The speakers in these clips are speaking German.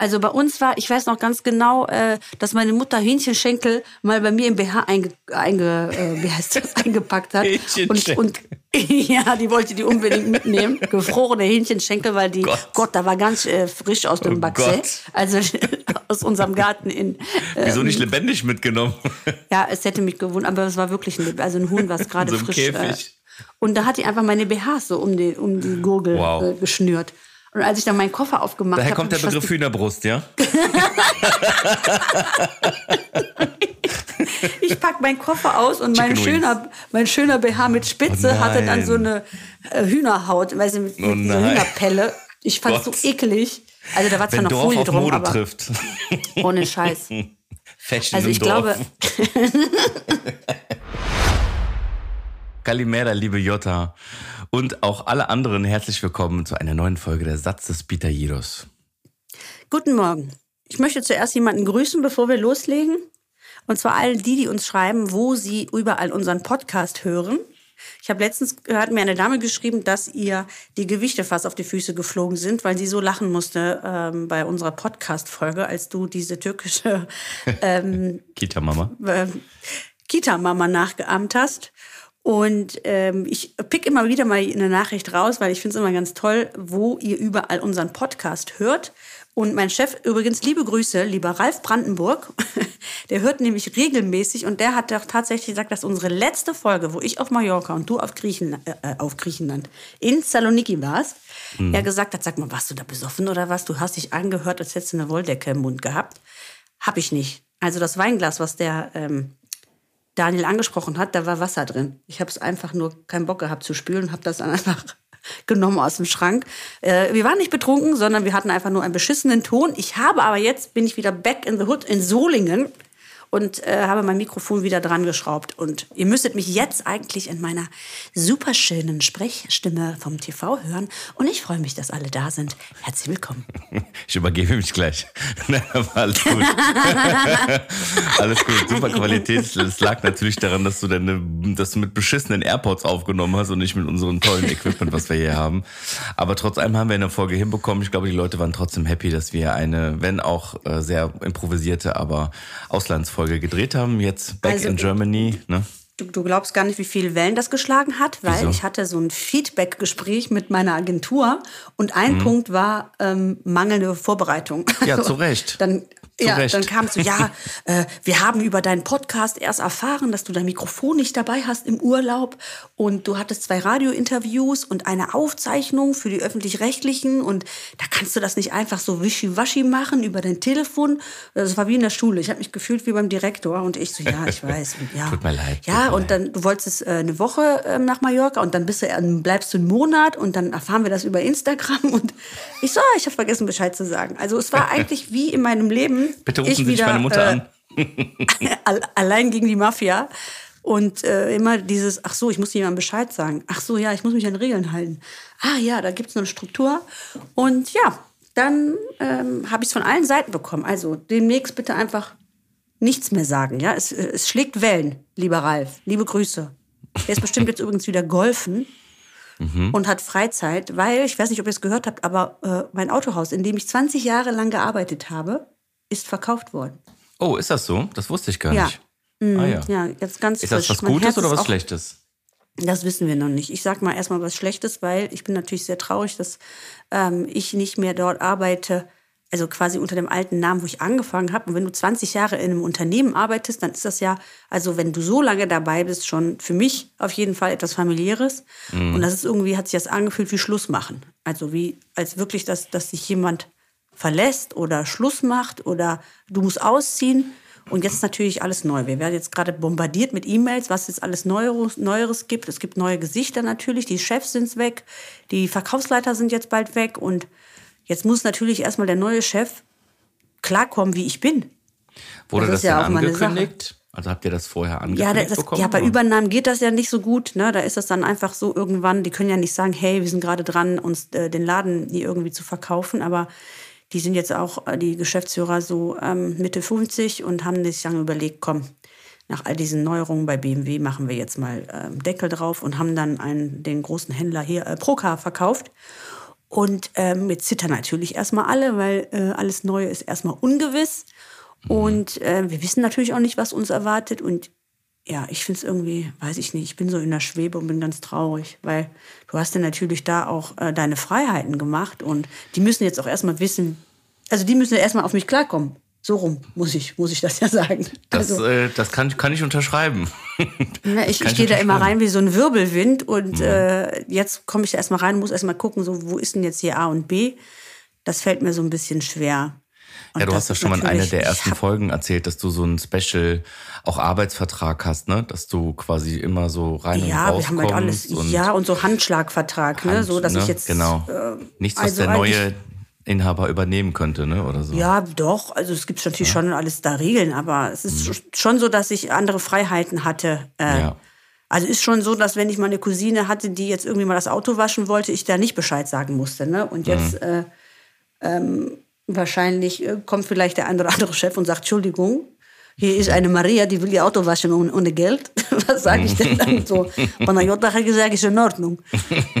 Also bei uns war, ich weiß noch ganz genau, äh, dass meine Mutter Hähnchenschenkel mal bei mir im BH einge, einge, äh, wie heißt das, eingepackt hat. Und, und ja, die wollte die unbedingt mitnehmen. Gefrorene Hähnchenschenkel, weil die, Gott, Gott da war ganz äh, frisch aus dem oh Baxé. Also aus unserem Garten in. Äh, Wieso nicht lebendig mitgenommen? Ja, es hätte mich gewundert, aber es war wirklich ein, also ein Huhn, was gerade so frisch. Äh, und da hat die einfach meine BHs so um die, um die Gurgel wow. äh, geschnürt. Und als ich dann meinen Koffer aufgemacht habe. Daher kommt der Begriff Hühnerbrust, ja? ich pack meinen Koffer aus und mein schöner, mein schöner BH mit Spitze oh hatte dann so eine äh, Hühnerhaut, weißt du, mit, oh mit dieser Hühnerpelle. Ich fand es so eklig. Also da war zwar Wenn noch Folie drum, Mode aber trifft. ohne Scheiß. Fashion also ich glaube. Kalimera, liebe Jota. Und auch alle anderen herzlich willkommen zu einer neuen Folge der Satz des Pitajiros. Guten Morgen. Ich möchte zuerst jemanden grüßen, bevor wir loslegen. Und zwar all die, die uns schreiben, wo sie überall unseren Podcast hören. Ich habe letztens gehört, mir eine Dame geschrieben, dass ihr die Gewichte fast auf die Füße geflogen sind, weil sie so lachen musste ähm, bei unserer Podcast-Folge, als du diese türkische ähm, Kita-Mama äh, Kita-Mama nachgeahmt hast. Und ähm, ich pick immer wieder mal eine Nachricht raus, weil ich finde es immer ganz toll, wo ihr überall unseren Podcast hört. Und mein Chef, übrigens liebe Grüße, lieber Ralf Brandenburg, der hört nämlich regelmäßig und der hat doch tatsächlich gesagt, dass unsere letzte Folge, wo ich auf Mallorca und du auf Griechenland, äh, auf Griechenland in Saloniki warst, mhm. er gesagt hat, sag mal, warst du da besoffen oder was? Du hast dich angehört, als hättest du eine Wolldecke im Mund gehabt. Hab ich nicht. Also das Weinglas, was der ähm, Daniel angesprochen hat, da war Wasser drin. Ich habe es einfach nur keinen Bock gehabt zu spülen und habe das dann einfach genommen aus dem Schrank. Äh, wir waren nicht betrunken, sondern wir hatten einfach nur einen beschissenen Ton. Ich habe aber jetzt, bin ich wieder back in the hood in Solingen und äh, habe mein Mikrofon wieder dran geschraubt. Und ihr müsstet mich jetzt eigentlich in meiner superschönen Sprechstimme vom TV hören. Und ich freue mich, dass alle da sind. Herzlich willkommen. Ich übergebe mich gleich. alles gut. alles gut, super Qualität. Es lag natürlich daran, dass du, deine, dass du mit beschissenen AirPods aufgenommen hast und nicht mit unserem tollen Equipment, was wir hier haben. Aber trotz allem haben wir eine Folge hinbekommen. Ich glaube, die Leute waren trotzdem happy, dass wir eine, wenn auch äh, sehr improvisierte, aber Auslandsfolge Folge gedreht haben, jetzt Back also, in Germany. Ne? Du, du, glaubst gar nicht, wie viele Wellen das geschlagen hat, weil Wieso? ich hatte so ein Feedback-Gespräch mit meiner Agentur und ein mhm. Punkt war ähm, mangelnde Vorbereitung. Ja, also, zu Recht. Dann ja, Recht. dann kam so, ja, äh, wir haben über deinen Podcast erst erfahren, dass du dein Mikrofon nicht dabei hast im Urlaub und du hattest zwei Radiointerviews und eine Aufzeichnung für die öffentlich-rechtlichen und da kannst du das nicht einfach so wischiwaschi machen über dein Telefon. Das war wie in der Schule. Ich habe mich gefühlt wie beim Direktor und ich so, ja, ich weiß. Und ja. Tut mir leid. Ja, mir und dann, du wolltest äh, eine Woche äh, nach Mallorca und dann bist du, äh, bleibst du einen Monat und dann erfahren wir das über Instagram und ich so, ich habe vergessen Bescheid zu sagen. Also es war eigentlich wie in meinem Leben Bitte rufen Sie wieder, meine Mutter äh, an. allein gegen die Mafia. Und äh, immer dieses, ach so, ich muss jemandem Bescheid sagen. Ach so, ja, ich muss mich an Regeln halten. Ah ja, da gibt es eine Struktur. Und ja, dann ähm, habe ich es von allen Seiten bekommen. Also demnächst bitte einfach nichts mehr sagen. Ja, es, äh, es schlägt Wellen, lieber Ralf. Liebe Grüße. Er ist bestimmt jetzt übrigens wieder golfen mhm. und hat Freizeit, weil, ich weiß nicht, ob ihr es gehört habt, aber äh, mein Autohaus, in dem ich 20 Jahre lang gearbeitet habe, ist verkauft worden. Oh, ist das so? Das wusste ich gar ja. nicht. Mhm. Ah, ja. ja, jetzt ganz Ist frisch. das was Gutes oder was Schlechtes? Das wissen wir noch nicht. Ich sag mal erstmal was Schlechtes, weil ich bin natürlich sehr traurig, dass ähm, ich nicht mehr dort arbeite, also quasi unter dem alten Namen, wo ich angefangen habe. Und wenn du 20 Jahre in einem Unternehmen arbeitest, dann ist das ja, also wenn du so lange dabei bist, schon für mich auf jeden Fall etwas familiäres. Mhm. Und das ist irgendwie, hat sich das angefühlt wie Schluss machen. Also wie, als wirklich, dass, dass sich jemand verlässt oder Schluss macht oder du musst ausziehen. Und jetzt natürlich alles neu. Wir werden jetzt gerade bombardiert mit E-Mails, was es alles Neueres, Neueres gibt. Es gibt neue Gesichter natürlich. Die Chefs sind weg. Die Verkaufsleiter sind jetzt bald weg. Und Jetzt muss natürlich erstmal der neue Chef klarkommen, wie ich bin. Wurde Das das, ist ja denn angekündigt? Also habt ihr das vorher Ja, angekündigt das, bekommen? ja, bei? Übernahmen geht das ja nicht so gut. Ne? Da ist das dann einfach so irgendwann, die können ja nicht sagen, hey, wir sind gerade dran, uns äh, den Laden hier irgendwie zu verkaufen. Aber die sind jetzt auch, äh, die Geschäftsführer, so ähm, Mitte 50 und haben sich dann überlegt, komm, nach all diesen Neuerungen bei BMW machen wir jetzt mal ähm, Deckel drauf und haben dann einen, den großen Händler hier, äh, Procar, verkauft. Und ähm, jetzt zittern natürlich erstmal alle, weil äh, alles Neue ist erstmal ungewiss. Und äh, wir wissen natürlich auch nicht, was uns erwartet. Und ja, ich finde es irgendwie, weiß ich nicht, ich bin so in der Schwebe und bin ganz traurig, weil du hast ja natürlich da auch äh, deine Freiheiten gemacht und die müssen jetzt auch erstmal wissen, also die müssen ja erstmal auf mich klarkommen. So rum muss ich, muss ich das ja sagen. Das, also, äh, das kann, kann ich unterschreiben. na, ich, ich gehe da immer rein wie so ein Wirbelwind und äh, jetzt komme ich da erstmal rein, muss erstmal gucken, so, wo ist denn jetzt hier A und B? Das fällt mir so ein bisschen schwer. Und Ja, du hast ja schon mal in einer der ersten Folgen erzählt, dass du so einen Special auch Arbeitsvertrag hast, ne? Dass du quasi immer so rein und Ja, raus wir haben halt alles. und Ja, und so Handschlagvertrag, ne? Hand, So, dass ne? ich jetzt. genau äh, nichts, was also der neue Inhaber übernehmen könnte, ne? Oder so. Ja, doch. Also es gibt natürlich schon alles da Regeln, aber es ist schon so, dass ich andere Freiheiten hatte. Äh, Mhm. Ja. Also ist schon so, dass wenn ich mal eine Cousine hatte, die jetzt irgendwie mal das Auto waschen wollte, ich da nicht Bescheid sagen musste. Ne? Und jetzt Mhm. äh, ähm, wahrscheinlich äh, kommt vielleicht der ein oder andere Chef und sagt, Entschuldigung, hier ist eine Maria, die will ihr Auto waschen ohne, Geld. Was sage ich denn dann so? Von der Jota hat gesagt, ist in Ordnung.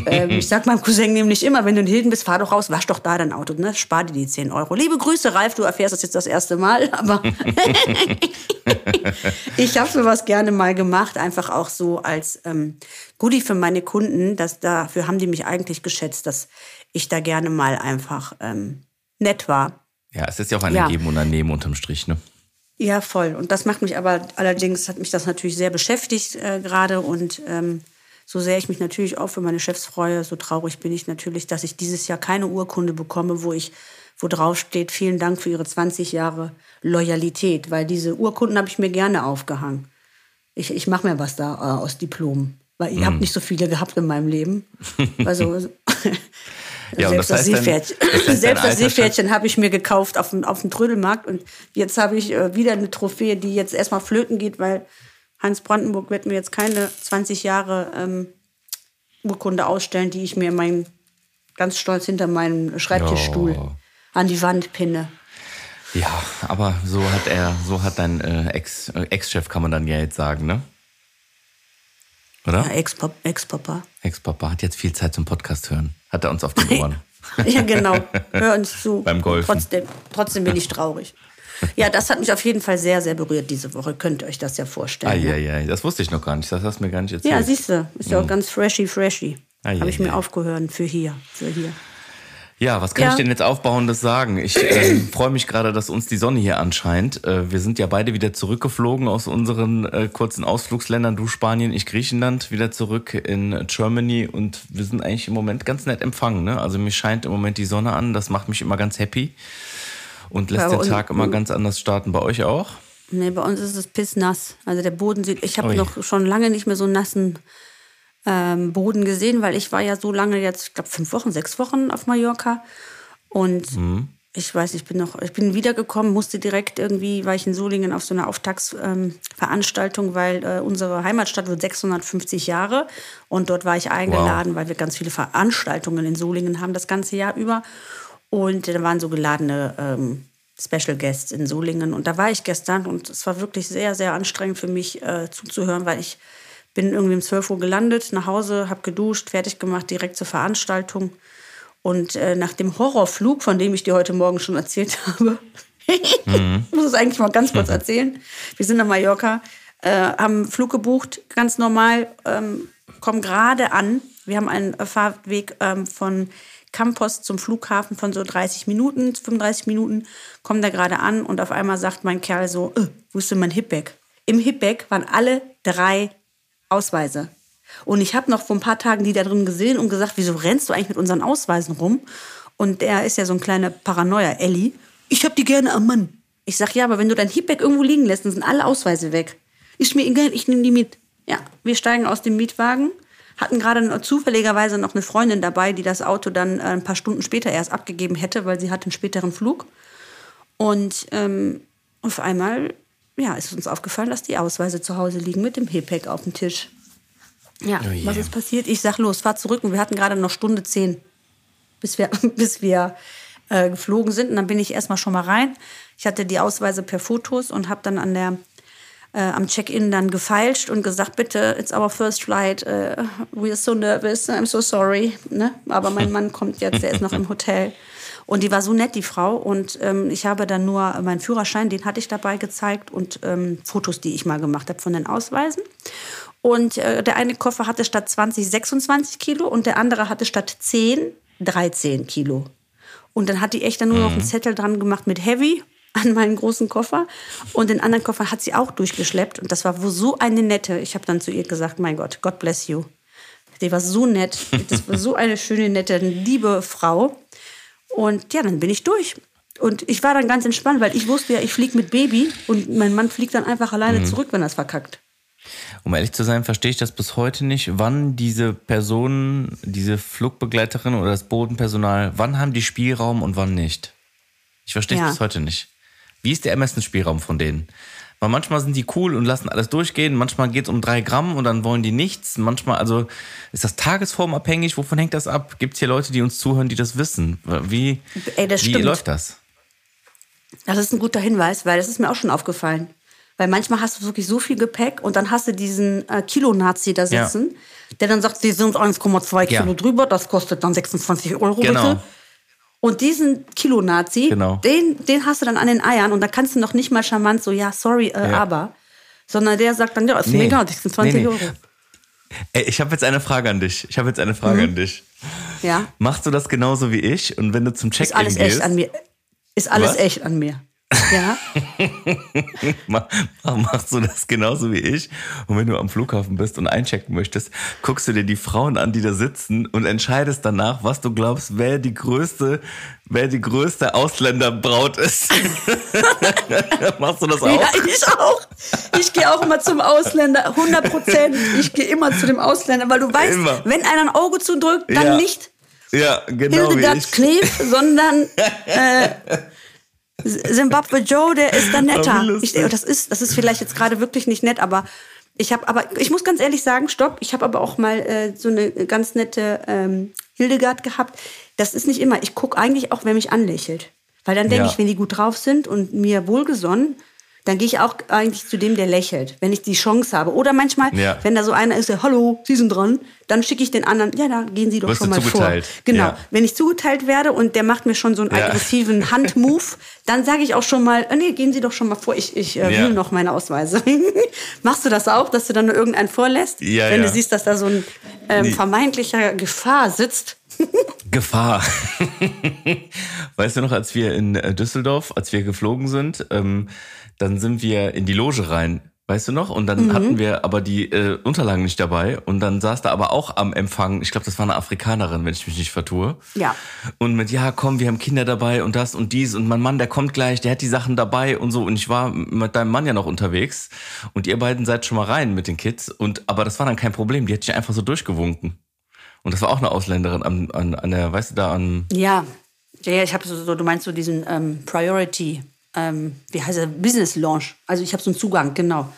ähm, ich sag meinem Cousin nämlich immer, wenn du in Hilden bist, fahr doch raus, wasch doch da dein Auto, ne? Spar dir die 10 Euro. Liebe Grüße, Ralf, du erfährst das jetzt das erste Mal, aber ich habe sowas gerne mal gemacht, einfach auch so als ähm, Goodie für meine Kunden. Dass dafür haben die mich eigentlich geschätzt, dass ich da gerne mal einfach ähm, nett war. Ja, es ist ja auch ein Ja. Geben und ein Nehmen unterm Strich, ne? Ja, voll. Und das macht mich aber allerdings, hat mich das natürlich sehr beschäftigt äh, gerade. Und ähm, so sehr ich mich natürlich auch für meine Chefs freue, so traurig bin ich natürlich, dass ich dieses Jahr keine Urkunde bekomme, wo ich wo drauf steht, vielen Dank für Ihre 20 Jahre Loyalität, weil diese Urkunden habe ich mir gerne aufgehangen. Ich, ich mache mir was da äh, aus Diplomen, weil ich habe nicht so viele gehabt in meinem Leben. Also Ja, selbst das das, Seepferdchen, das heißt, selbst das Seepferdchen habe ich mir gekauft auf dem, auf dem Trödelmarkt und jetzt habe ich äh, wieder eine Trophäe, die jetzt erstmal flöten geht, weil Hans Brandenburg wird mir jetzt keine 20 Jahre ähm, Urkunde ausstellen, die ich mir mein, ganz stolz hinter meinem Schreibtischstuhl Ja. an die Wand pinne. Ja, aber so hat er, so hat dein äh, Ex, äh, Ex-Chef, kann man dann ja jetzt sagen, ne? Oder? Ja, Ex-Papa. Ex-Papa hat jetzt viel Zeit zum Podcast hören. Hat er uns auf den Ohren. ja, genau. Hör uns zu. Beim Golfen. Trotzdem, trotzdem bin ich traurig. Ja, das hat mich auf jeden Fall sehr, sehr berührt diese Woche. Könnt ihr euch das ja vorstellen. ne? Eieiei, das wusste ich noch gar nicht. Das hast du mir gar nicht erzählt. Ja, siehst du, ist ja auch ganz freshy, freshy. Ei, Habe ich mir aufgehört für hier, für hier. Ja, was kann Ja. ich denn jetzt Aufbauendes sagen? Ich äh, freue mich gerade, dass uns die Sonne hier anscheint. Äh, wir sind ja beide wieder zurückgeflogen aus unseren äh, kurzen Ausflugsländern. Du Spanien, ich Griechenland, wieder zurück in Germany und wir sind eigentlich im Moment ganz nett empfangen. Ne? Also mir scheint im Moment die Sonne an, das macht mich immer ganz happy und lässt den Tag immer ganz anders starten. Bei euch auch? Nee, bei uns ist es pissnass. Also der Boden sieht, ich habe noch schon lange nicht mehr so nassen ähm, Boden gesehen, weil ich war ja so lange jetzt, ich glaube fünf Wochen, sechs Wochen auf Mallorca. Und Mhm. ich weiß, ich bin noch, ich bin wiedergekommen, musste direkt irgendwie, war ich in Solingen auf so einer Auftaktsveranstaltung, ähm, weil äh, unsere Heimatstadt wird 650 Jahre. Und dort war ich eingeladen, weil wir ganz viele Veranstaltungen in Solingen haben das ganze Jahr über. Und da waren so geladene ähm, Special Guests in Solingen. Und da war ich gestern und es war wirklich sehr, sehr anstrengend für mich äh, zuzuhören, weil ich bin irgendwie um 12 Uhr gelandet, nach Hause, habe geduscht, fertig gemacht, direkt zur Veranstaltung. Und äh, nach dem Horrorflug, von dem ich dir heute Morgen schon erzählt habe, ich muss es eigentlich mal ganz kurz erzählen. Wir sind nach Mallorca, äh, haben einen Flug gebucht, ganz normal, ähm, kommen gerade an. Wir haben einen Fahrweg ähm, von Campos zum Flughafen von so 30 Minuten, 35 Minuten, kommen da gerade an und auf einmal sagt mein Kerl so, äh, wo ist denn mein Hipback? Im Hipback waren alle drei Ausweise. Und ich habe noch vor ein paar Tagen die da drin gesehen und gesagt, wieso rennst du eigentlich mit unseren Ausweisen rum? Und er ist ja so ein kleiner Paranoia, Ellie. Ich habe die gerne am Mann. Ich sag, ja, aber wenn du dein Heatbag irgendwo liegen lässt, dann sind alle Ausweise weg. Ist mir egal, ich nehme die mit. Ja, wir steigen aus dem Mietwagen, hatten gerade zufälligerweise noch eine Freundin dabei, die das Auto dann äh, ein paar Stunden später erst abgegeben hätte, weil sie hatte einen späteren Flug. Und ähm, auf einmal ja, ist uns aufgefallen, dass die Ausweise zu Hause liegen mit dem Hepack auf dem Tisch. Ja, oh was ist passiert? Ich sag los, fahr zurück und wir hatten gerade noch Stunde zehn, bis wir, bis wir äh, geflogen sind. Und dann bin ich erstmal schon mal rein. Ich hatte die Ausweise per Fotos und habe dann an der äh, am Check-in dann gefeilscht und gesagt, bitte, it's our first flight, uh, we are so nervous, I'm so sorry. Ne? Aber mein Mann kommt jetzt, der ist noch im Hotel. Und die war so nett, die Frau. Und ähm, ich habe dann nur meinen Führerschein, den hatte ich dabei gezeigt und ähm, Fotos, die ich mal gemacht habe von den Ausweisen. Und äh, der eine Koffer hatte statt 20 26 Kilo und der andere hatte statt 10 13 Kilo. Und dann hat die echt dann nur noch einen mhm. Zettel dran gemacht mit Heavy an meinen großen Koffer. Und den anderen Koffer hat sie auch durchgeschleppt. Und das war so eine nette. Ich habe dann zu ihr gesagt, mein Gott, God bless you. Die war so nett. Das war so eine schöne, nette, liebe Frau. Und ja, dann bin ich durch. Und ich war dann ganz entspannt, weil ich wusste ja, ich fliege mit Baby und mein Mann fliegt dann einfach alleine mhm. zurück, wenn er es verkackt. Um ehrlich zu sein, verstehe ich das bis heute nicht, wann diese Personen, diese Flugbegleiterin oder das Bodenpersonal, wann haben die Spielraum und wann nicht? Ich verstehe es ja. bis heute nicht. Wie ist der Ermessensspielraum von denen? Weil manchmal sind die cool und lassen alles durchgehen, manchmal geht es um drei Gramm und dann wollen die nichts. Manchmal, also ist das tagesformabhängig? Wovon hängt das ab? Gibt es hier Leute, die uns zuhören, die das wissen? Wie, Ey, das wie läuft das? Das ist ein guter Hinweis, weil das ist mir auch schon aufgefallen. Weil manchmal hast du wirklich so viel Gepäck und dann hast du diesen äh, Kilo-Nazi da sitzen, ja. der dann sagt, sie sind 1,2 Kilo ja. drüber, das kostet dann 26 Euro genau. bitte. Und diesen Kilo-Nazi, genau. den, den hast du dann an den Eiern und da kannst du noch nicht mal charmant so, ja, sorry, äh, ja. aber. Sondern der sagt dann, ja, ist nee. mir egal, das sind 20 nee, nee. Euro. Ey, ich habe jetzt eine Frage an dich. Ich habe jetzt eine Frage mhm. an dich. Ja. Machst du das genauso wie ich? Und wenn du zum Check-in gehst... Ist alles echt an mir. Ist alles Was? echt an mir. Ja. Machst du das genauso wie ich? Und wenn du am Flughafen bist und einchecken möchtest, guckst du dir die Frauen an, die da sitzen und entscheidest danach, was du glaubst, wer die größte, wer die größte Ausländerbraut ist. Machst du das auch? Ja, ich auch. Ich gehe auch immer zum Ausländer, 100 Prozent. Ich gehe immer zu dem Ausländer, weil du weißt, immer. wenn einer ein Auge zudrückt, dann ja. nicht ja, genau Hildegard Knef, sondern äh, Zimbabwe Joe, der ist da netter. Ich, das, ist, das ist vielleicht jetzt gerade wirklich nicht nett, aber ich habe aber, ich muss ganz ehrlich sagen, stopp, ich habe aber auch mal äh, so eine ganz nette ähm, Hildegard gehabt. Das ist nicht immer. Ich gucke eigentlich auch, wer mich anlächelt. Weil dann denke ja. ich, wenn die gut drauf sind und mir wohlgesonnen, dann gehe ich auch eigentlich zu dem, der lächelt, wenn ich die Chance habe. Oder manchmal, ja. wenn da so einer ist, der, hallo, Sie sind dran, dann schicke ich den anderen, ja, da gehen Sie doch Wirst schon mal zugeteilt. vor. Genau. Ja. Wenn ich zugeteilt werde und der macht mir schon so einen ja. aggressiven Handmove, dann sage ich auch schon mal, oh, nee, gehen Sie doch schon mal vor, ich, ich äh, will noch meine Ausweise. Machst du das auch, dass du dann nur irgendeinen vorlässt? Ja, wenn du siehst, dass da so ein ähm, nee. vermeintlicher Gefahr sitzt. Gefahr. weißt du noch, als wir in äh, Düsseldorf, als wir geflogen sind, ähm, dann sind wir in die Loge rein, weißt du noch? Und dann mhm. hatten wir aber die äh, Unterlagen nicht dabei. Und dann saß da aber auch am Empfang, ich glaube, das war eine Afrikanerin, wenn ich mich nicht vertue. Ja. Und mit, ja, komm, wir haben Kinder dabei und das und dies. Und mein Mann, der kommt gleich, der hat die Sachen dabei und so. Und ich war mit deinem Mann ja noch unterwegs. Und ihr beiden seid schon mal rein mit den Kids. Und aber das war dann kein Problem. Die hat sich einfach so durchgewunken. Und das war auch eine Ausländerin an, an, an der, weißt du, da an. Ja. Ja, ich habe so, du meinst so diesen ähm, Priority ähm, wie heißt er, Business Launch. Also ich habe so einen Zugang, genau.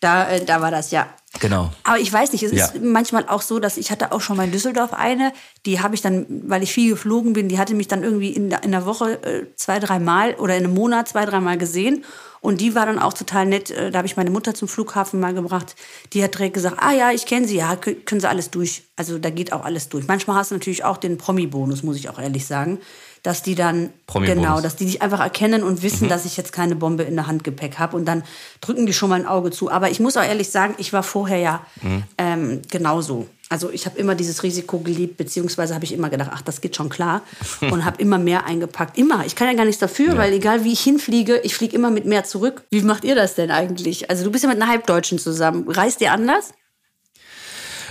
Da, äh, da war das ja. Genau. Aber ich weiß nicht, es ja. ist manchmal auch so, dass ich hatte auch schon mal in Düsseldorf eine, die habe ich dann, weil ich viel geflogen bin, die hatte mich dann irgendwie in der, in der Woche äh, zwei, dreimal oder in einem Monat zwei, dreimal gesehen. Und die war dann auch total nett. Äh, da habe ich meine Mutter zum Flughafen mal gebracht. Die hat direkt gesagt, ah ja, ich kenne sie, ja, können sie alles durch. Also da geht auch alles durch. Manchmal hast du natürlich auch den Promi-Bonus, muss ich auch ehrlich sagen dass die dann genau, dass die dich einfach erkennen und wissen, mhm. dass ich jetzt keine Bombe in der Handgepäck habe und dann drücken die schon mal ein Auge zu. Aber ich muss auch ehrlich sagen, ich war vorher ja mhm. ähm, genauso. Also ich habe immer dieses Risiko geliebt, beziehungsweise habe ich immer gedacht, ach, das geht schon klar und habe immer mehr eingepackt. Immer. Ich kann ja gar nichts dafür, ja. weil egal wie ich hinfliege, ich fliege immer mit mehr zurück. Wie macht ihr das denn eigentlich? Also du bist ja mit einer Halbdeutschen zusammen. Reist ihr anders?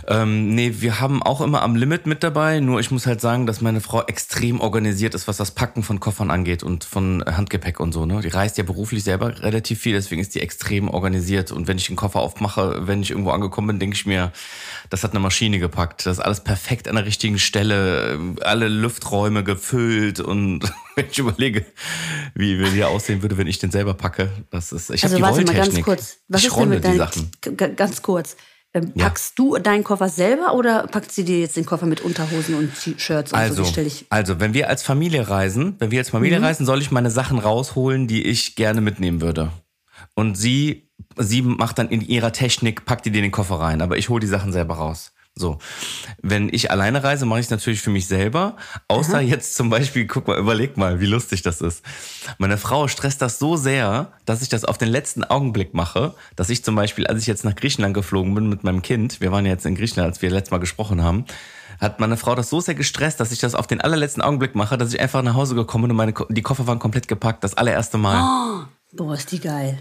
Ähm, nee, wir haben auch immer am Limit mit dabei. Nur ich muss halt sagen, dass meine Frau extrem organisiert ist, was das Packen von Koffern angeht und von Handgepäck und so. Ne? Die reist ja beruflich selber relativ viel, deswegen ist die extrem organisiert. Und wenn ich einen Koffer aufmache, wenn ich irgendwo angekommen bin, denke ich mir, das hat eine Maschine gepackt. Das ist alles perfekt an der richtigen Stelle, alle Lufträume gefüllt und wenn ich überlege, wie, wie der aussehen würde, wenn ich den selber packe, das ist. Ich also habe die warte mal ganz kurz. Was ich ist denn mit die deinen, Sachen. Ganz kurz. Ähm, Ja. packst du deinen Koffer selber oder packt sie dir jetzt den Koffer mit Unterhosen und T-Shirts und so? Also, ich. also, wenn wir als Familie reisen, wenn wir als Familie reisen, soll ich meine Sachen rausholen, die ich gerne mitnehmen würde. Und sie, sie macht dann in ihrer Technik, packt die dir den Koffer rein, aber ich hole die Sachen selber raus. So. Wenn ich alleine reise, mache ich es natürlich für mich selber. Außer jetzt zum Beispiel, guck mal, überleg mal, wie lustig das ist. Meine Frau stresst das so sehr, dass ich das auf den letzten Augenblick mache, dass ich zum Beispiel, als ich jetzt nach Griechenland geflogen bin mit meinem Kind, wir waren ja jetzt in Griechenland, als wir letztes Mal gesprochen haben, hat meine Frau das so sehr gestresst, dass ich das auf den allerletzten Augenblick mache, dass ich einfach nach Hause gekommen bin und meine, die Koffer waren komplett gepackt, das allererste Mal. Boah, ist die geil.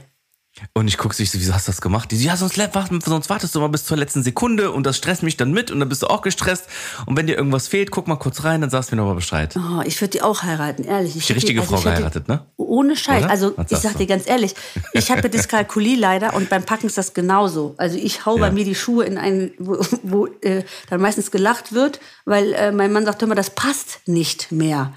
Und ich gucke sie, so, wieso hast du das gemacht? Die so, ja, sonst, sonst wartest du mal bis zur letzten Sekunde und das stresst mich dann mit und dann bist du auch gestresst. Und wenn dir irgendwas fehlt, guck mal kurz rein, dann sagst du mir nochmal Bescheid. Oh, ich würde die auch heiraten, ehrlich. Ich Die richtige also Frau geheiratet, ne? Ohne Scheiß. Oder? Also ich sag du? dir ganz ehrlich, ich habe Dyskalkulie leider und beim Packen ist das genauso. Also ich hau bei Ja. mir die Schuhe in einen, wo, wo äh, dann meistens gelacht wird, weil äh, mein Mann sagt immer, das passt nicht mehr.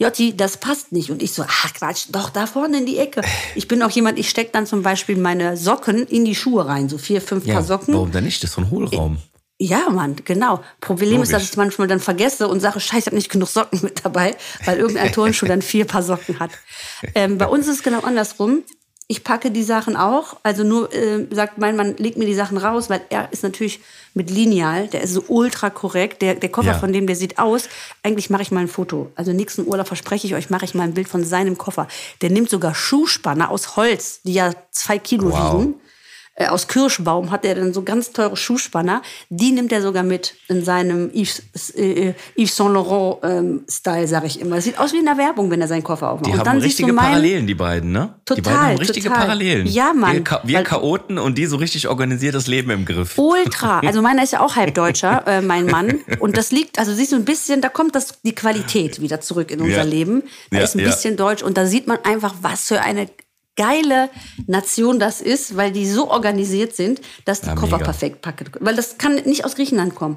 Jotti, das passt nicht. Und ich so, ach Quatsch, doch, da vorne in die Ecke. Ich bin auch jemand, ich stecke dann zum Beispiel meine Socken in die Schuhe rein, so vier, fünf Ja, Paar Socken. warum denn nicht? Das ist so ein Hohlraum. Ja, Mann, genau. Problem ist, dass Logisch. ich es manchmal dann vergesse und sage, scheiße, ich habe nicht genug Socken mit dabei, weil irgendein Turnschuh dann vier Paar Socken hat. Ähm, bei uns ist es genau andersrum. Ich packe die Sachen auch. Also nur äh, sagt mein Mann, leg mir die Sachen raus, weil er ist natürlich mit Lineal, der ist so ultra korrekt. Der, der Koffer Ja. von dem, der sieht aus. Eigentlich mache ich mal ein Foto. Also nächsten Urlaub verspreche ich euch, mache ich mal ein Bild von seinem Koffer. Der nimmt sogar Schuhspanner aus Holz, die ja zwei Kilo Wow. wiegen äh, aus Kirschbaum hat er dann so ganz teure Schuhspanner. Die nimmt er sogar mit in seinem Yves, äh, Yves Saint Laurent ähm, Style, sag ich immer. Das sieht aus wie in der Werbung, wenn er seinen Koffer aufmacht. Die und haben dann richtige du meinen, Parallelen, die beiden, ne? die Total, beiden haben richtige total. Parallelen. Ja, Mann. Wir, Cha wir Weil- Chaoten und die so richtig organisiertes Leben im Griff. Ultra. Also meiner ist ja auch Halbdeutscher, äh, mein Mann. Und das liegt, also siehst du ein bisschen, da kommt das, die Qualität wieder zurück in unser Ja. Leben. Da Ja, ist ein ja. bisschen Deutsch und da sieht man einfach, was für eine geile Nation das ist, weil die so organisiert sind, dass die Ja, Koffer mega. perfekt packen. Weil das kann nicht aus Griechenland kommen.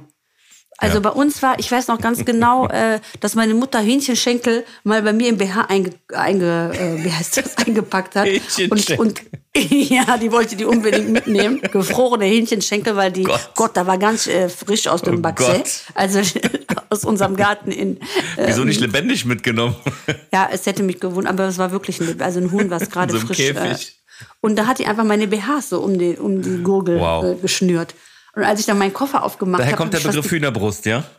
Also Ja. bei uns war, ich weiß noch ganz genau, äh, dass meine Mutter Hähnchenschenkel mal bei mir im BH einge, einge, äh, wie heißt das, eingepackt hat. Und, und ja, die wollte die unbedingt mitnehmen. Gefrorene Hähnchenschenkel, weil die, Gott, Gott. da war ganz äh, frisch aus dem Oh. Gott. Also aus unserem Garten in. Äh, Wieso nicht lebendig mitgenommen? ja, es hätte mich gewundert, aber es war wirklich ein, also ein Huhn, was gerade So frisch. Käfig. und da hat die einfach meine BHs so um die, um die Gurgel Wow. äh, geschnürt. Und als ich dann meinen Koffer aufgemacht habe. Daher kommt der Begriff Hühnerbrust, ja?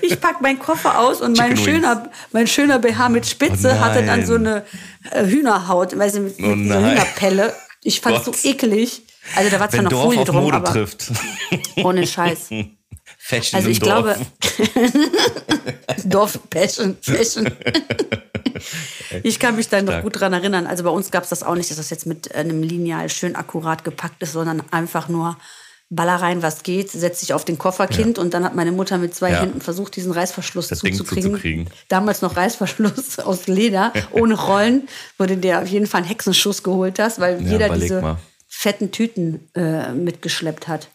Ich pack meinen Koffer aus und mein schöner, mein schöner BH mit Spitze Oh hatte dann so eine äh, Hühnerhaut, weißt du, mit, Oh mit so nein. Hühnerpelle. Ich fand's Gott. so eklig. Also da war zwar Wenn noch Dorf Folie auf drum, Mode aber trifft. ohne Scheiß. Fashion Also ich Dorf. glaube, Dorf Passion, Fashion. Ich kann mich da noch gut dran erinnern. Also bei uns gab es das auch nicht, dass das jetzt mit einem Lineal schön akkurat gepackt ist, sondern einfach nur Baller rein, was geht, setz dich auf den Kofferkind und dann hat meine Mutter mit zwei Ja. Händen versucht, diesen Reißverschluss Das zuzukriegen. zuzukriegen. Damals noch Reißverschluss aus Leder, ohne Rollen, wo du dir auf jeden Fall einen Hexenschuss geholt hast, weil Ja, jeder diese mal. fetten Tüten äh, mitgeschleppt hat.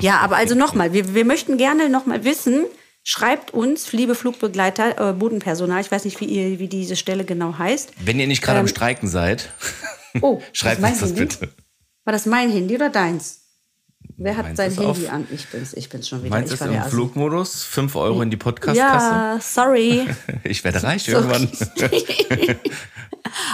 Ja, aber also nochmal, wir, wir möchten gerne nochmal wissen, schreibt uns, liebe Flugbegleiter, äh, Bodenpersonal, ich weiß nicht, wie, ihr, wie diese Stelle genau heißt. Wenn ihr nicht gerade am Streiken seid, Oh, schreibt das uns das Handy? bitte. War das mein Handy oder deins? Wer hat Meins sein ist Handy auf. an? Ich bin's, ich bin's schon wieder. Meins ich ist im. Flugmodus, 5 Euro in die Podcastkasse. Ja, sorry. Ich werde reich irgendwann.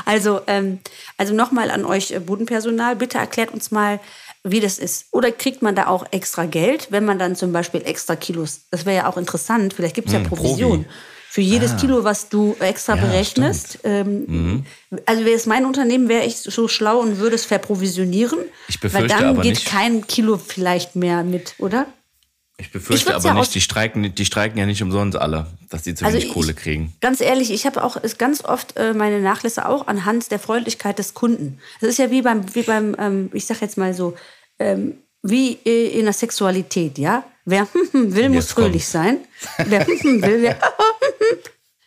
Also, ähm, also nochmal an euch äh, Bodenpersonal, bitte erklärt uns mal, wie das ist. Oder kriegt man da auch extra Geld, wenn man dann zum Beispiel extra Kilos, das wäre ja auch interessant, vielleicht gibt es ja Hm, Provision. Provi. Für jedes Ah. Kilo, was du extra Ja, Mhm. berechnest. Ähm, Also wäre es mein Unternehmen, wäre ich so schlau und würde es verprovisionieren. Ich Weil befürchte dann aber geht nicht. kein Kilo vielleicht mehr mit, oder? Ich befürchte würd's aber ja nicht, die streiken, die streiken ja nicht umsonst alle, dass die zu Also wenig ich- Kohle kriegen. Ganz ehrlich, ich habe auch ganz oft äh, meine Nachlässe auch anhand der Freundlichkeit des Kunden. Das ist ja wie beim, wie beim ähm, ich sag jetzt mal so, ähm, wie äh, in der Sexualität, ja? Wer hm, hm, will, muss Jetzt fröhlich sein. Wer hm, hm, will, wer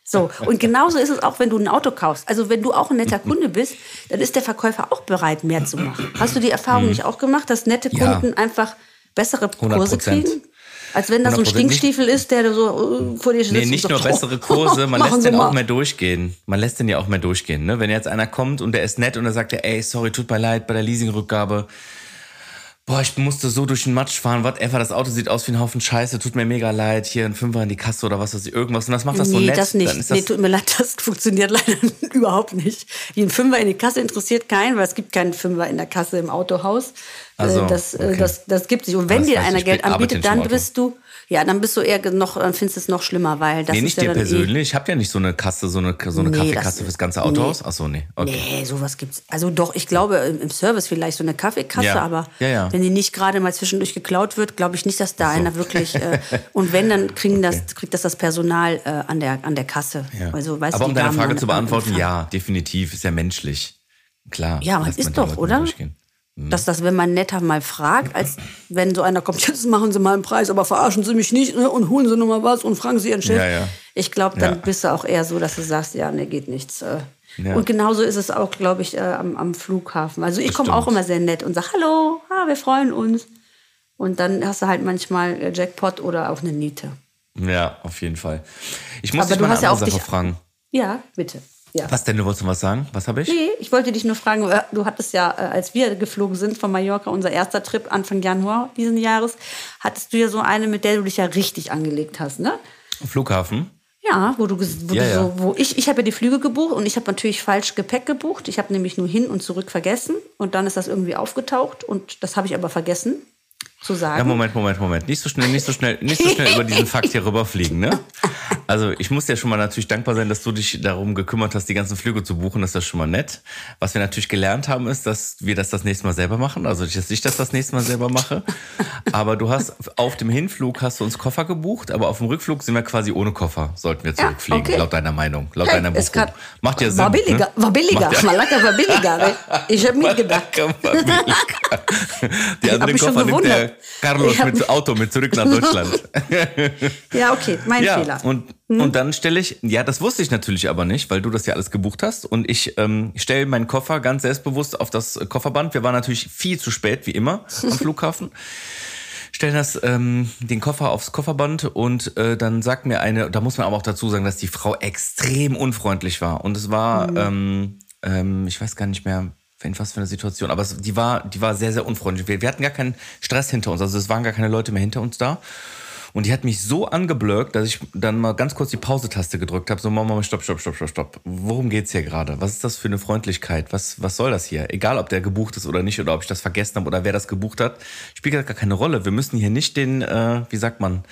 So, und genauso ist es auch, wenn du ein Auto kaufst. Also wenn du auch ein netter Kunde bist, dann ist der Verkäufer auch bereit, mehr zu machen. Hast du die Erfahrung nicht auch gemacht, dass nette Mhm. Ja. Kunden einfach bessere Kurse 100%. kriegen? Als wenn das so ein 100% Stinkstiefel ist, der so äh, vor dir sitzt. Nee, nicht nur bessere Kurse, man lässt den auch mehr durchgehen. Man lässt den ja auch mehr durchgehen. Ne? Wenn jetzt einer kommt und der ist nett und er sagt, ja, ey, sorry, tut mir leid, bei der Leasingrückgabe, boah, ich musste so durch den Matsch fahren, whatever, das Auto sieht aus wie ein Haufen Scheiße, tut mir mega leid, hier ein Fünfer in die Kasse oder was weiß ich, irgendwas. Und das macht das so nee, nett. das Dann nicht. ist nee, das, tut mir leid, das funktioniert leider überhaupt nicht. Wie ein Fünfer in die Kasse interessiert keinen, weil es gibt keinen Fünfer in der Kasse im Autohaus. So, Äh, das, äh, okay. das, das gibt es nicht. Und wenn Das dir einer Geld anbietet, dann bist du, ja, dann bist du eher noch, dann findest du es noch schlimmer, weil das nee, ist nicht ja dir eh- persönlich. Ich habe ja nicht so eine Kasse, so eine, so eine Nee, Kaffeekasse das- fürs ganze Autohaus. nee. Ach so, nee. Okay. Nee, sowas gibt's. Also doch, ich glaube im Service vielleicht so eine Kaffeekasse, Ja. aber Ja, ja. wenn die nicht gerade mal zwischendurch geklaut wird, glaube ich nicht, dass da einer wirklich. Äh, und wenn, dann kriegen das, kriegt das das Personal äh, an, der, an der Kasse. Also, weißt du, Aber um deine Frage zu beantworten, ja, definitiv, ist ja menschlich. Klar. Ja, man ist doch, oder? durchgehen. Dass das, wenn man netter mal fragt, als wenn so einer kommt, jetzt machen Sie mal einen Preis, aber verarschen Sie mich nicht ne, und holen Sie noch mal was und fragen Sie Ihren Chef. Ja, ja. Ich glaube, dann Ja. bist du auch eher so, dass du sagst, ja, ne, geht nichts. äh. Und genauso ist es auch, glaube ich, äh, am, am Flughafen. Also ich komme auch immer sehr nett und sage, hallo, ah, wir freuen uns. Und dann hast du halt manchmal äh, Jackpot oder auch eine Niete. Ja, auf jeden Fall. Ich muss Aber dich mal eine andere auch Sache fragen. Ja, bitte. Ja. Was denn, du wolltest noch was sagen? Was habe ich? Nee, ich wollte dich nur fragen, äh, du hattest ja, äh, als wir geflogen sind von Mallorca, unser erster Trip Anfang Januar diesen Jahres, hattest du ja so eine, mit der du dich ja richtig angelegt hast, ne? Flughafen? Ja, wo du, wo Ja, du so, wo ich, ich habe ja die Flüge gebucht und ich habe natürlich falsch Gepäck gebucht. Ich habe nämlich nur hin und zurück vergessen und dann ist das irgendwie aufgetaucht und das habe ich aber vergessen zu sagen. Ja, Moment, Moment, Moment. Nicht so schnell, nicht so schnell, nicht so schnell über diesen Fakt hier rüberfliegen, ne? Also ich muss dir schon mal natürlich dankbar sein, dass du dich darum gekümmert hast, die ganzen Flüge zu buchen. Das ist schon mal nett. Was wir natürlich gelernt haben, ist, dass wir das das nächste Mal selber machen. Also dass ich das das nächste Mal selber mache. Aber du hast auf dem Hinflug hast du uns Koffer gebucht, aber auf dem Rückflug sind wir quasi ohne Koffer. Sollten wir zurückfliegen, okay. laut deiner Meinung, laut Hey, deiner Buchung. Macht ja Sinn. War billiger, ne? war billiger. Ja- Malaka war billiger. ne? Ich habe mitgedacht. Die anderen Koffer nimmt der. Carlos mit Auto mit zurück nach Deutschland. Ja, okay, mein ja, Fehler. Und, Hm? und dann stelle ich, ja, das wusste ich natürlich aber nicht, weil du das ja alles gebucht hast. Und ich ähm, stelle meinen Koffer ganz selbstbewusst auf das Kofferband. Wir waren natürlich viel zu spät, wie immer, am Flughafen. Stellen das, ähm, den Koffer aufs Kofferband und äh, dann sagt mir eine, da muss man aber auch dazu sagen, dass die Frau extrem unfreundlich war. Und es war, Mhm. ähm, ähm, ich weiß gar nicht mehr, in was für eine Situation, aber es, die war, die war sehr, sehr unfreundlich. Wir, wir hatten gar keinen Stress hinter uns, also es waren gar keine Leute mehr hinter uns da. Und die hat mich so angeblöckt, dass ich dann mal ganz kurz die Pause-Taste gedrückt habe. So, Mama, stopp, stopp, stopp, stopp, stopp. Worum geht's hier gerade? Was ist das für eine Freundlichkeit? Was, was soll das hier? Egal, ob der gebucht ist oder nicht, oder ob ich das vergessen habe oder wer das gebucht hat, spielt gar keine Rolle. Wir müssen hier nicht den, äh, wie sagt man,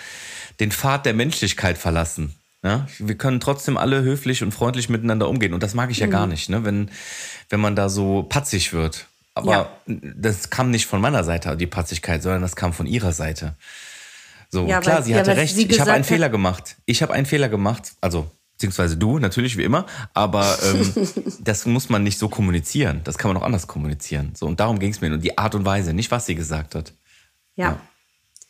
den Pfad der Menschlichkeit verlassen. Ja? Wir können trotzdem alle höflich und freundlich miteinander umgehen. Und das mag ich ja gar nicht, ne? wenn, wenn man da so patzig wird. Aber Ja. das kam nicht von meiner Seite, die Patzigkeit, sondern das kam von ihrer Seite. So, Ja, klar, weil- sie ja, hatte recht. sie ich habe einen hat- Fehler gemacht. Ich habe einen Fehler gemacht. Also, beziehungsweise du, natürlich wie immer. Aber ähm, das muss man nicht so kommunizieren. Das kann man auch anders kommunizieren. So, und darum ging es mir. Und die Art und Weise, nicht was sie gesagt hat. Ja.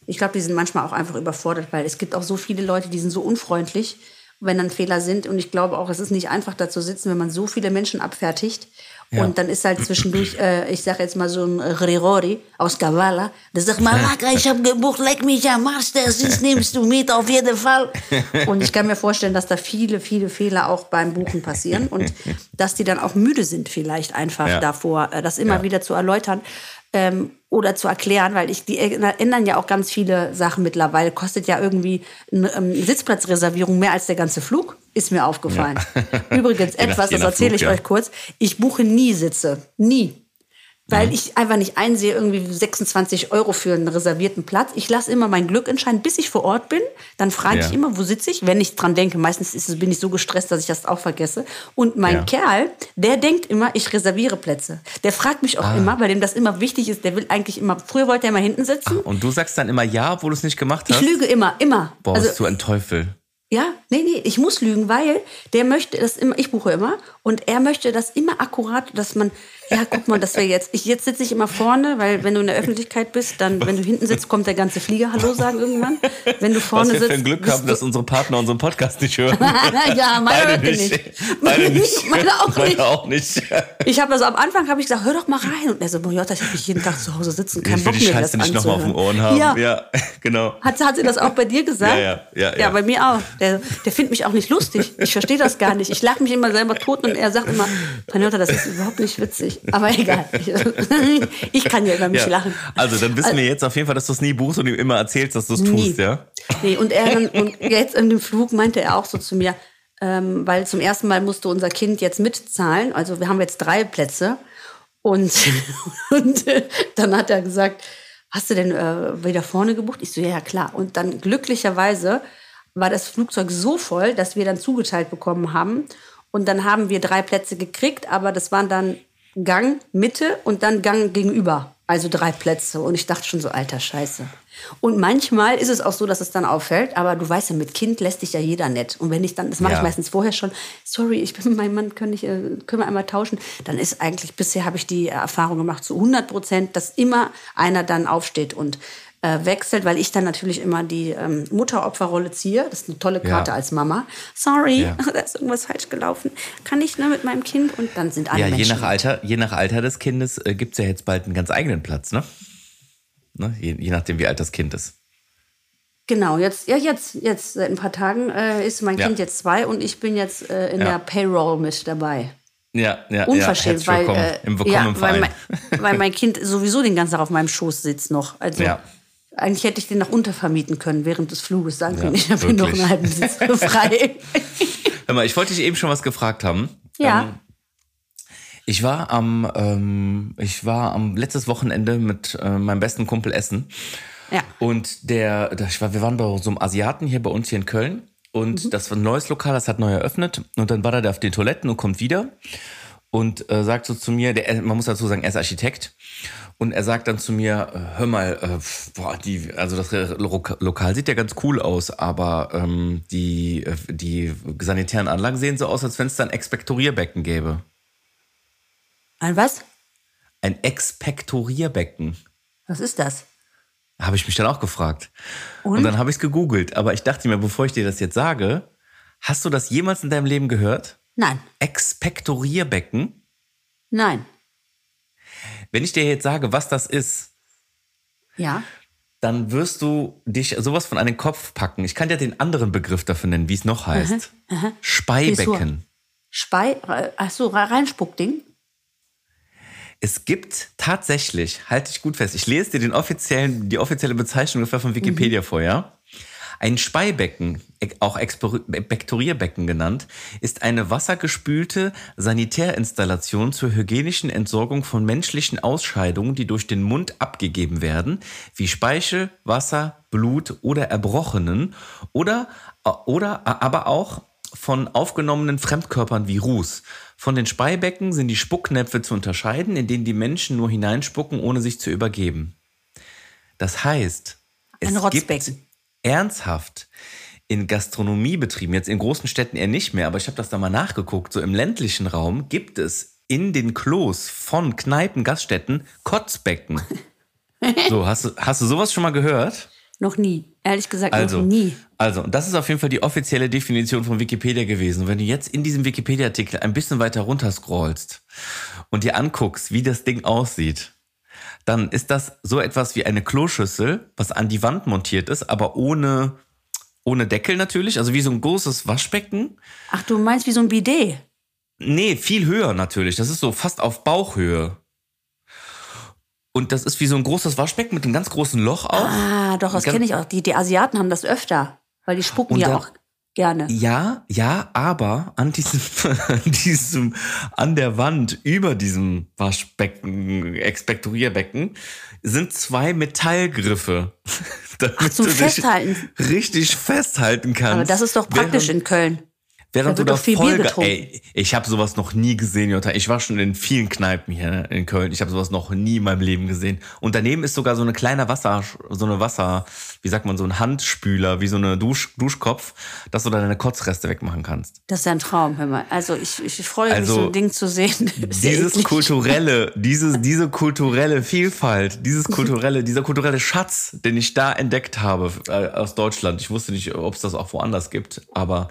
Ich glaube, die sind manchmal auch einfach überfordert, weil es gibt auch so viele Leute, die sind so unfreundlich, wenn dann Fehler sind. Und ich glaube auch, es ist nicht einfach da zu sitzen, wenn man so viele Menschen abfertigt. Ja. Und dann ist halt zwischendurch, äh, ich sage jetzt mal so ein Gregori aus Kavala, der sagt, Malaka, ich habe gebucht, leck mich am Arsch, das ist, nimmst du mit, auf jeden Fall. Und ich kann mir vorstellen, dass da viele, viele Fehler auch beim Buchen passieren und dass die dann auch müde sind vielleicht einfach Ja. davor, äh, das immer wieder zu erläutern ähm, oder zu erklären, weil ich die ändern ja auch ganz viele Sachen mittlerweile. Kostet ja irgendwie eine ähm, Sitzplatzreservierung mehr als der ganze Flug, ist mir aufgefallen. Übrigens Je nach- etwas, das erzähle Flug, ich ja. euch kurz. Ich buche nie Sitze, nie. Weil ich einfach nicht einsehe, irgendwie 26 Euro für einen reservierten Platz. Ich lasse immer mein Glück entscheiden, bis ich vor Ort bin. Dann frage Ja. ich immer, wo sitze ich, wenn ich dran denke. Meistens ist es, bin ich so gestresst, dass ich das auch vergesse. Und mein Ja. Kerl, der denkt immer, ich reserviere Plätze. Der fragt mich Ah. auch immer, weil dem das immer wichtig ist. Der will eigentlich immer, früher wollte er immer hinten sitzen. Und du sagst dann immer ja, obwohl du es nicht gemacht Ich hast? lüge immer, immer. Boah, also, bist du ein Teufel. ja, nee, nee, ich muss lügen, weil der möchte das immer, ich buche immer und er möchte das immer akkurat, dass man, ja, guck mal, das wäre jetzt, ich, jetzt sitze ich immer vorne, weil wenn du in der Öffentlichkeit bist, dann, wenn du hinten sitzt, kommt der ganze Flieger Hallo sagen irgendwann. Wenn du Was vorne wir sitzt. für ein Glück haben, dass unsere Partner unseren Podcast nicht hören. ja, meine hört nicht. nicht. Beide nicht. Meine auch nicht. Meine auch nicht. Ich habe also am Anfang habe ich gesagt, hör doch mal rein. Und er so, Jota, ich habe jeden Tag zu Hause sitzen, kein Ich will Bock die mehr, das Scheiße nicht nochmal auf anzuhören. Ohren haben. Ja, Ja, genau. Hat, hat sie das auch bei dir gesagt? Ja, ja, ja, Ja, ja. bei mir auch. Der, der findet mich auch nicht lustig. Ich verstehe das gar nicht. Ich lache mich immer selber tot und er sagt immer, Panjota, das ist überhaupt nicht witzig. Aber egal. Ich, kann ja über mich Ja. lachen. Also, dann wissen wir jetzt auf jeden Fall, dass du es nie buchst und ihm immer erzählst, dass du es tust, ja? Nee, und er und jetzt in dem Flug meinte er auch so zu mir, ähm, weil zum ersten Mal musste unser Kind jetzt mitzahlen. Also wir haben jetzt drei Plätze. Und, und äh, dann hat er gesagt, hast du denn äh, wieder vorne gebucht? Ich so, ja, ja, klar. Und dann glücklicherweise war das Flugzeug so voll, dass wir dann zugeteilt bekommen haben. Und dann haben wir drei Plätze gekriegt, aber das waren dann Gang, Mitte und dann Gang gegenüber. Also drei Plätze. Und ich dachte schon so, alter Scheiße. Und manchmal ist es auch so, dass es dann auffällt, aber du weißt ja, mit Kind lässt dich ja jeder nett. Und wenn ich dann, das mache Ja. ich meistens vorher schon, sorry, ich bin meinem Mann, können, ich, äh, können wir einmal tauschen, dann ist eigentlich, bisher habe ich die Erfahrung gemacht, zu 100 Prozent, dass immer einer dann aufsteht und äh, wechselt, weil ich dann natürlich immer die ähm, Mutteropferrolle ziehe. Das ist eine tolle Karte Ja. als Mama. Sorry, Ja. da ist irgendwas falsch gelaufen. Kann ich nur mit meinem Kind? Und dann sind alle Ja, je Menschen. nach Alter, je nach Alter des Kindes äh, gibt es ja jetzt bald einen ganz eigenen Platz, ne? ne? Je, je nachdem, wie alt das Kind ist. Genau, jetzt, ja, jetzt, jetzt seit ein paar Tagen äh, ist mein Ja. Kind jetzt zwei und ich bin jetzt äh, in Ja. der Payroll mit dabei. Ja, ja, Unverschämt, ja. Weil, äh, im ja, weil, mein, weil mein Kind sowieso den ganzen Tag auf meinem Schoß sitzt noch. Also Ja. Eigentlich hätte ich den noch untervermieten können während des Fluges. Sagen Ja, können, ich habe hier noch einen halben Sitz frei. Hör mal, ich wollte dich eben schon was gefragt haben. Ja. Ähm, ich war am, ähm, ich war am letztes Wochenende mit äh, meinem besten Kumpel essen. ja. Und der, ich war, wir waren bei so einem Asiaten hier bei uns hier in Köln. Und das war ein neues Lokal, das hat neu eröffnet. Und dann war er da auf den Toiletten und kommt wieder und äh, sagt so zu mir, der, man muss dazu sagen, er ist Architekt. Und er sagt dann zu mir, äh, hör mal, äh, boah, die, also das Lo- Lokal sieht ja ganz cool aus, aber ähm, die, äh, die sanitären Anlagen sehen so aus, als wenn es da ein Expektorierbecken gäbe. Ein was? Ein Expektorierbecken. Was ist das? Habe ich mich dann auch gefragt. Und, Und? dann habe ich es gegoogelt. Aber ich dachte mir, bevor ich dir das jetzt sage, hast du das jemals in deinem Leben gehört? Nein, Expektorierbecken? nein. Wenn ich dir jetzt sage, was das ist, Ja. dann wirst du dich sowas von an den Kopf packen. Ich kann dir den anderen Begriff dafür nennen, wie es noch heißt. Speibecken. Spei, äh, ach so, Reinspuckding? Es gibt tatsächlich, halte ich gut fest, ich lese dir den offiziellen, die offizielle Bezeichnung ungefähr von Wikipedia vor, ja? Ein Speibecken, e- auch Expektorierbecken genannt, ist eine wassergespülte Sanitärinstallation zur hygienischen Entsorgung von menschlichen Ausscheidungen, die durch den Mund abgegeben werden, wie Speichel, Wasser, Blut oder Erbrochenen oder, oder aber auch von aufgenommenen Fremdkörpern wie Ruß. Von den Speibecken sind die Spucknäpfe zu unterscheiden, in denen die Menschen nur hineinspucken, ohne sich zu übergeben. Das heißt, es Ein Rotzbecken. gibt ernsthaft in Gastronomiebetrieben, jetzt in großen Städten eher nicht mehr, aber ich habe das da mal nachgeguckt, so im ländlichen Raum gibt es in den Klos von Kneipen, Gaststätten Kotzbecken. So, hast du, hast du sowas schon mal gehört? Noch nie. Ehrlich gesagt, Also, noch nie. also, und das ist auf jeden Fall die offizielle Definition von Wikipedia gewesen. Und wenn du jetzt in diesem Wikipedia-Artikel ein bisschen weiter runter scrollst und dir anguckst, wie das Ding aussieht, dann ist das so etwas wie eine Kloschüssel, was an die Wand montiert ist, aber ohne, ohne Deckel natürlich, also wie so ein großes Waschbecken. Ach, du meinst wie so ein Bidet? Nee, viel höher natürlich. Das ist so fast auf Bauchhöhe. Und das ist wie so ein großes Waschbecken mit einem ganz großen Loch auch. Ah, doch, das kenne ich auch. Die, die Asiaten haben das öfter, weil die spucken ja auch. Gerne. Ja, ja, aber an diesem, an diesem, an der Wand über diesem Waschbecken, Expektorierbecken sind zwei Metallgriffe. damit Ach, zum du dich Festhalten. Richtig festhalten kannst. Aber das ist doch praktisch in Köln. Während Da du da voll Bier. Ey, ich habe sowas noch nie gesehen, Jutta. Ich war schon in vielen Kneipen hier in Köln. Ich habe sowas noch nie in meinem Leben gesehen. Und daneben ist sogar so eine kleine Wasser, so eine Wasser, wie sagt man, so ein Handspüler, wie so eine Dusch, Duschkopf, dass du da deine Kotzreste wegmachen kannst. Das ist ja ein Traum, hör mal. Also ich, ich freue Also, mich, so ein Ding zu sehen. Ja Dieses kulturelle, dieses, diese kulturelle Vielfalt, dieses kulturelle, dieser kulturelle Schatz, den ich da entdeckt habe äh, aus Deutschland. Ich wusste nicht, ob es das auch woanders gibt, aber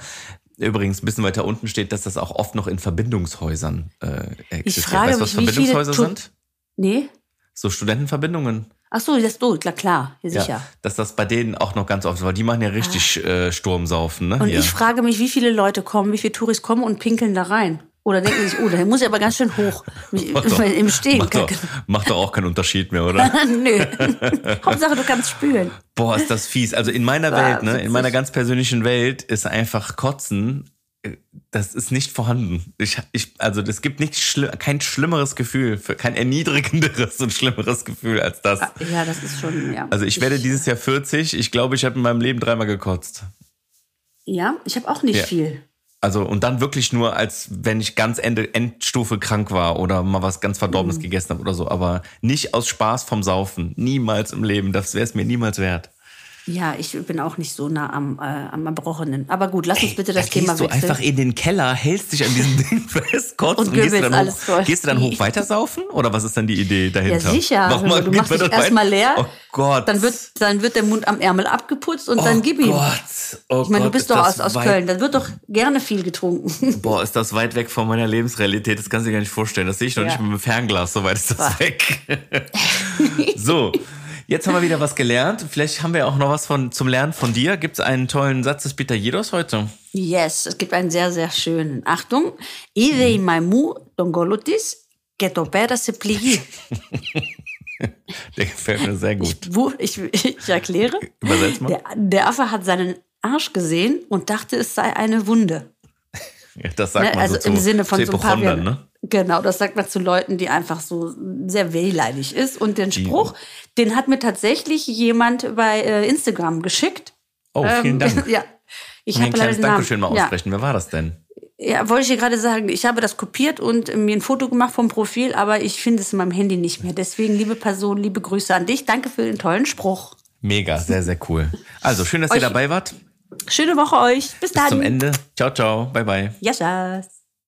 übrigens ein bisschen weiter unten steht, dass das auch oft noch in Verbindungshäusern äh, existiert. frage weißt du, was mich, Verbindungshäuser sind? Nee? So Studentenverbindungen. Ach so, das du, klar, klar, ja, sicher. Ja, dass das bei denen auch noch ganz oft, weil die machen ja richtig äh, Sturmsaufen, ne? Und Hier. ich frage mich, wie viele Leute kommen, wie viele Touris kommen und pinkeln da rein? Oder denken sich, oh, da muss ich aber ganz schön hoch. Mich, doch- Im Stehen. macht, doch, macht doch auch keinen Unterschied mehr, oder? Nö. Hauptsache, du kannst spülen. Boah, ist das fies. Also in meiner Ah, Welt, ne, in meiner ganz persönlichen Welt ist einfach Kotzen, äh, das ist nicht vorhanden. Ich, ich, also es gibt nicht schli kein schlimmeres Gefühl, für, kein erniedrigenderes und schlimmeres Gefühl als das. Ja, das ist schon, ja. Also ich werde dieses Jahr 40. Ich glaube, ich habe in meinem Leben dreimal gekotzt. Ja, ich habe auch nicht Ja. viel. Also und dann wirklich nur, als wenn ich ganz Ende Endstufe krank war oder mal was ganz Verdorbenes Mhm. gegessen habe oder so. Aber nicht aus Spaß vom Saufen. Niemals im Leben. Das wäre es mir niemals wert. Ja, ich bin auch nicht so nah am, äh, am Erbrochenen. Aber gut, lass uns bitte das da Thema gehst du wechseln. einfach in den Keller, hältst dich an diesem Ding fest, kotzt Und und, gehst, du dann alles hoch, voll. gehst du dann hoch weiter saufen? Oder was ist dann die Idee ja, dahinter? sicher. Warum du geht machst dich erstmal leer. Oh Gott. Dann wird, dann wird der Mund am Ärmel abgeputzt und dann gib ihm. Oh Gott. Oh Ich meine, du bist ist doch aus, aus Köln. Da wird doch gerne viel getrunken. Boah, ist das weit weg von meiner Lebensrealität. Das kannst du dir gar nicht vorstellen. Das sehe ich noch Ja. nicht mit dem Fernglas. So weit ist das Boah. weg. so. Jetzt haben wir wieder was gelernt. Vielleicht haben wir auch noch was von, zum Lernen von dir. Gibt es einen tollen Satz des Peter Jedos heute? Yes, es gibt einen sehr, sehr schönen. Achtung. Idei maimu dongolotis getopera se pligi. Der gefällt mir sehr gut. Wo, ich, ich erkläre. Übersetz mal. Der, der Affe hat seinen Arsch gesehen und dachte, es sei eine Wunde. Ja, das sagt Ne? man Also so im Sinne von so ein paar ne? Genau, das sagt man zu Leuten, die einfach so sehr wehleidig ist. Und den Spruch, den hat mir tatsächlich jemand bei äh, Instagram geschickt. Oh, vielen Ähm, Dank. ja. Ich Ein habe leider kleines. Dankeschön mal ja. aussprechen. Wer war das denn? Ja, wollte ich dir gerade sagen, ich habe das kopiert und mir ein Foto gemacht vom Profil, aber ich finde es in meinem Handy nicht mehr. Deswegen, liebe Person, liebe Grüße an dich. Danke für den tollen Spruch. Mega, sehr, sehr cool. Also, schön, dass ihr dabei wart. Schöne Woche euch. Bis dann. Bis zum Ende. Ciao, ciao. Bye, bye. Jaschas.